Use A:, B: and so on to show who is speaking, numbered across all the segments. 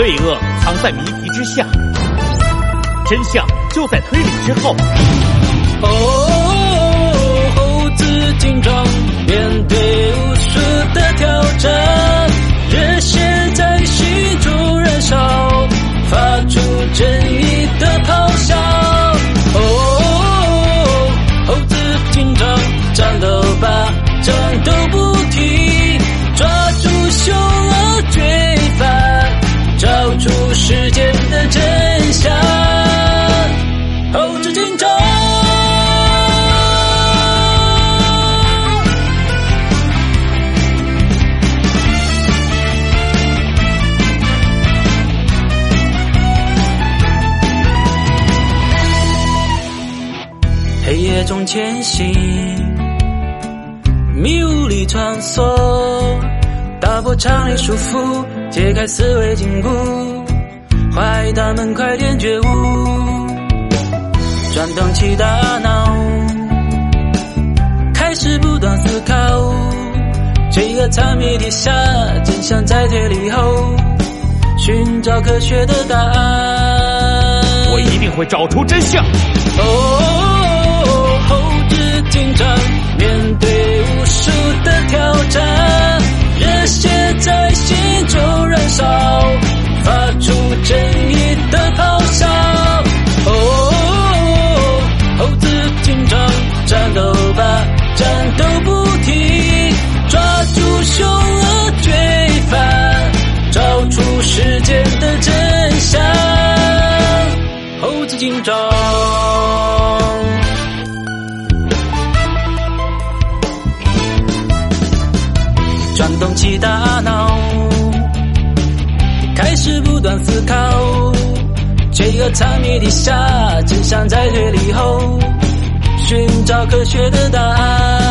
A: 罪恶藏在谜题之下，真相就在推理之后。
B: 哦，黑夜中前行，迷雾里穿梭，打破常理束缚，解开思维禁锢。坏他们快点觉悟，转动起大脑，开始不断思考。罪恶藏谜底下，真相在推理后，寻找科学的答案。
A: 我一定会找出真相。
B: 哦，紧张面对无数的挑战，热血在心中燃烧，发出正义的咆哮。哦，猴子警长战斗吧，战斗不停，抓住凶恶罪犯，找出事件的真相。猴子警长。转动起大脑，开始不断思考，罪恶藏匿底下，真相在推理后，寻找科学的答案。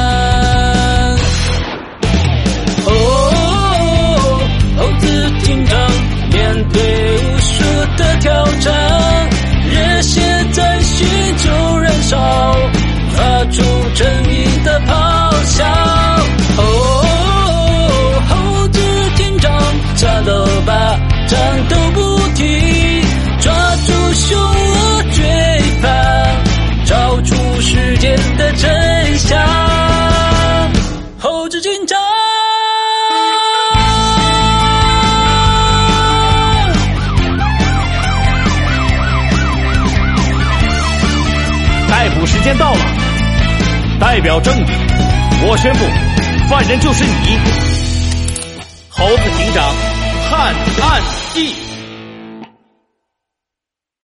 B: 战斗不停，抓住凶恶罪犯，找出事件的真相。猴子警长。
A: 逮捕时间到了，代表正义，我宣布，犯人就是你，猴子警长，探案记。